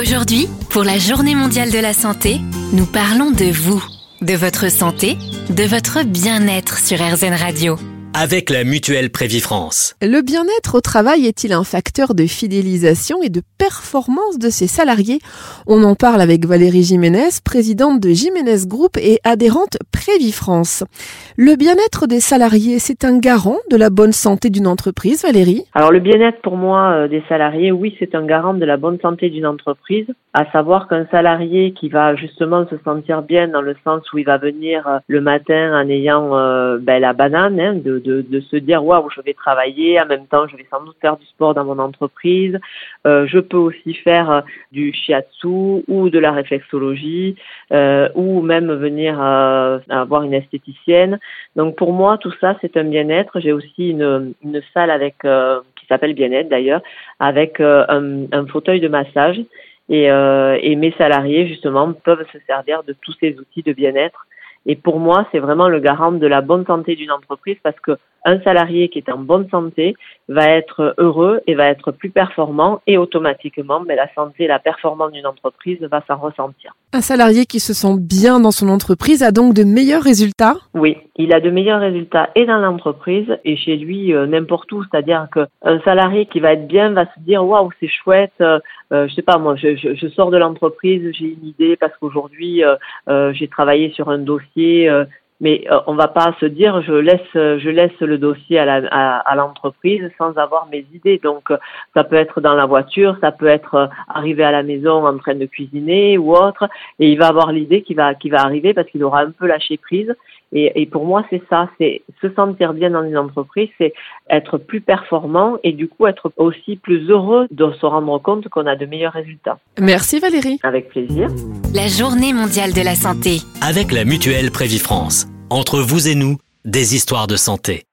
Aujourd'hui, pour la Journée mondiale de la santé, nous parlons de vous, de votre santé, de votre bien-être sur RZN Radio avec la mutuelle Prévifrance. Le bien-être au travail est-il un facteur de fidélisation et de performance de ses salariés? On en parle avec Valérie Jiménez, présidente de Jiménez Group et adhérente Prévifrance. Le bien-être des salariés, c'est un garant de la bonne santé d'une entreprise, Valérie? Alors le bien-être pour moi euh, des salariés, oui, c'est un garant de la bonne santé d'une entreprise, à savoir qu'un salarié qui va justement se sentir bien dans le sens où il va venir euh, le matin en ayant euh, ben, la banane hein, de de, se dire waouh, je vais travailler, en même temps, je vais sans doute faire du sport dans mon entreprise. Euh, je peux aussi faire euh, du shiatsu ou de la réflexologie euh, ou même venir avoir une esthéticienne. Donc pour moi, tout ça, c'est un bien-être. J'ai aussi une, salle avec qui s'appelle Bien-être d'ailleurs, avec un, un, fauteuil de massage. Et, et mes salariés, justement, peuvent se servir de tous ces outils de bien-être et pour moi, c'est vraiment le garant de la bonne santé d'une entreprise parce que un salarié qui est en bonne santé va être heureux et va être plus performant et automatiquement, mais la santé, la performance d'une entreprise va s'en ressentir. Un salarié qui se sent bien dans son entreprise a donc de meilleurs résultats? Oui, il a de meilleurs résultats et dans l'entreprise et chez lui euh, n'importe où. C'est-à-dire qu'un salarié qui va être bien va se dire waouh, c'est chouette. Euh, euh, je sais pas, moi, je, je, je sors de l'entreprise, j'ai une idée parce qu'aujourd'hui euh, euh, j'ai travaillé sur un dossier, euh, mais on va pas se dire je laisse je laisse le dossier à à, l'entreprise sans avoir mes idées. Donc ça peut être dans la voiture, ça peut être arrivé à la maison en train de cuisiner ou autre, et il va avoir l'idée qui va qui va arriver parce qu'il aura un peu lâché prise et, et pour moi, c'est ça, c'est se sentir bien dans une entreprise, c'est être plus performant et du coup être aussi plus heureux de se rendre compte qu'on a de meilleurs résultats. Merci Valérie. Avec plaisir. La journée mondiale de la santé. Avec la mutuelle Prévifrance. Entre vous et nous, des histoires de santé.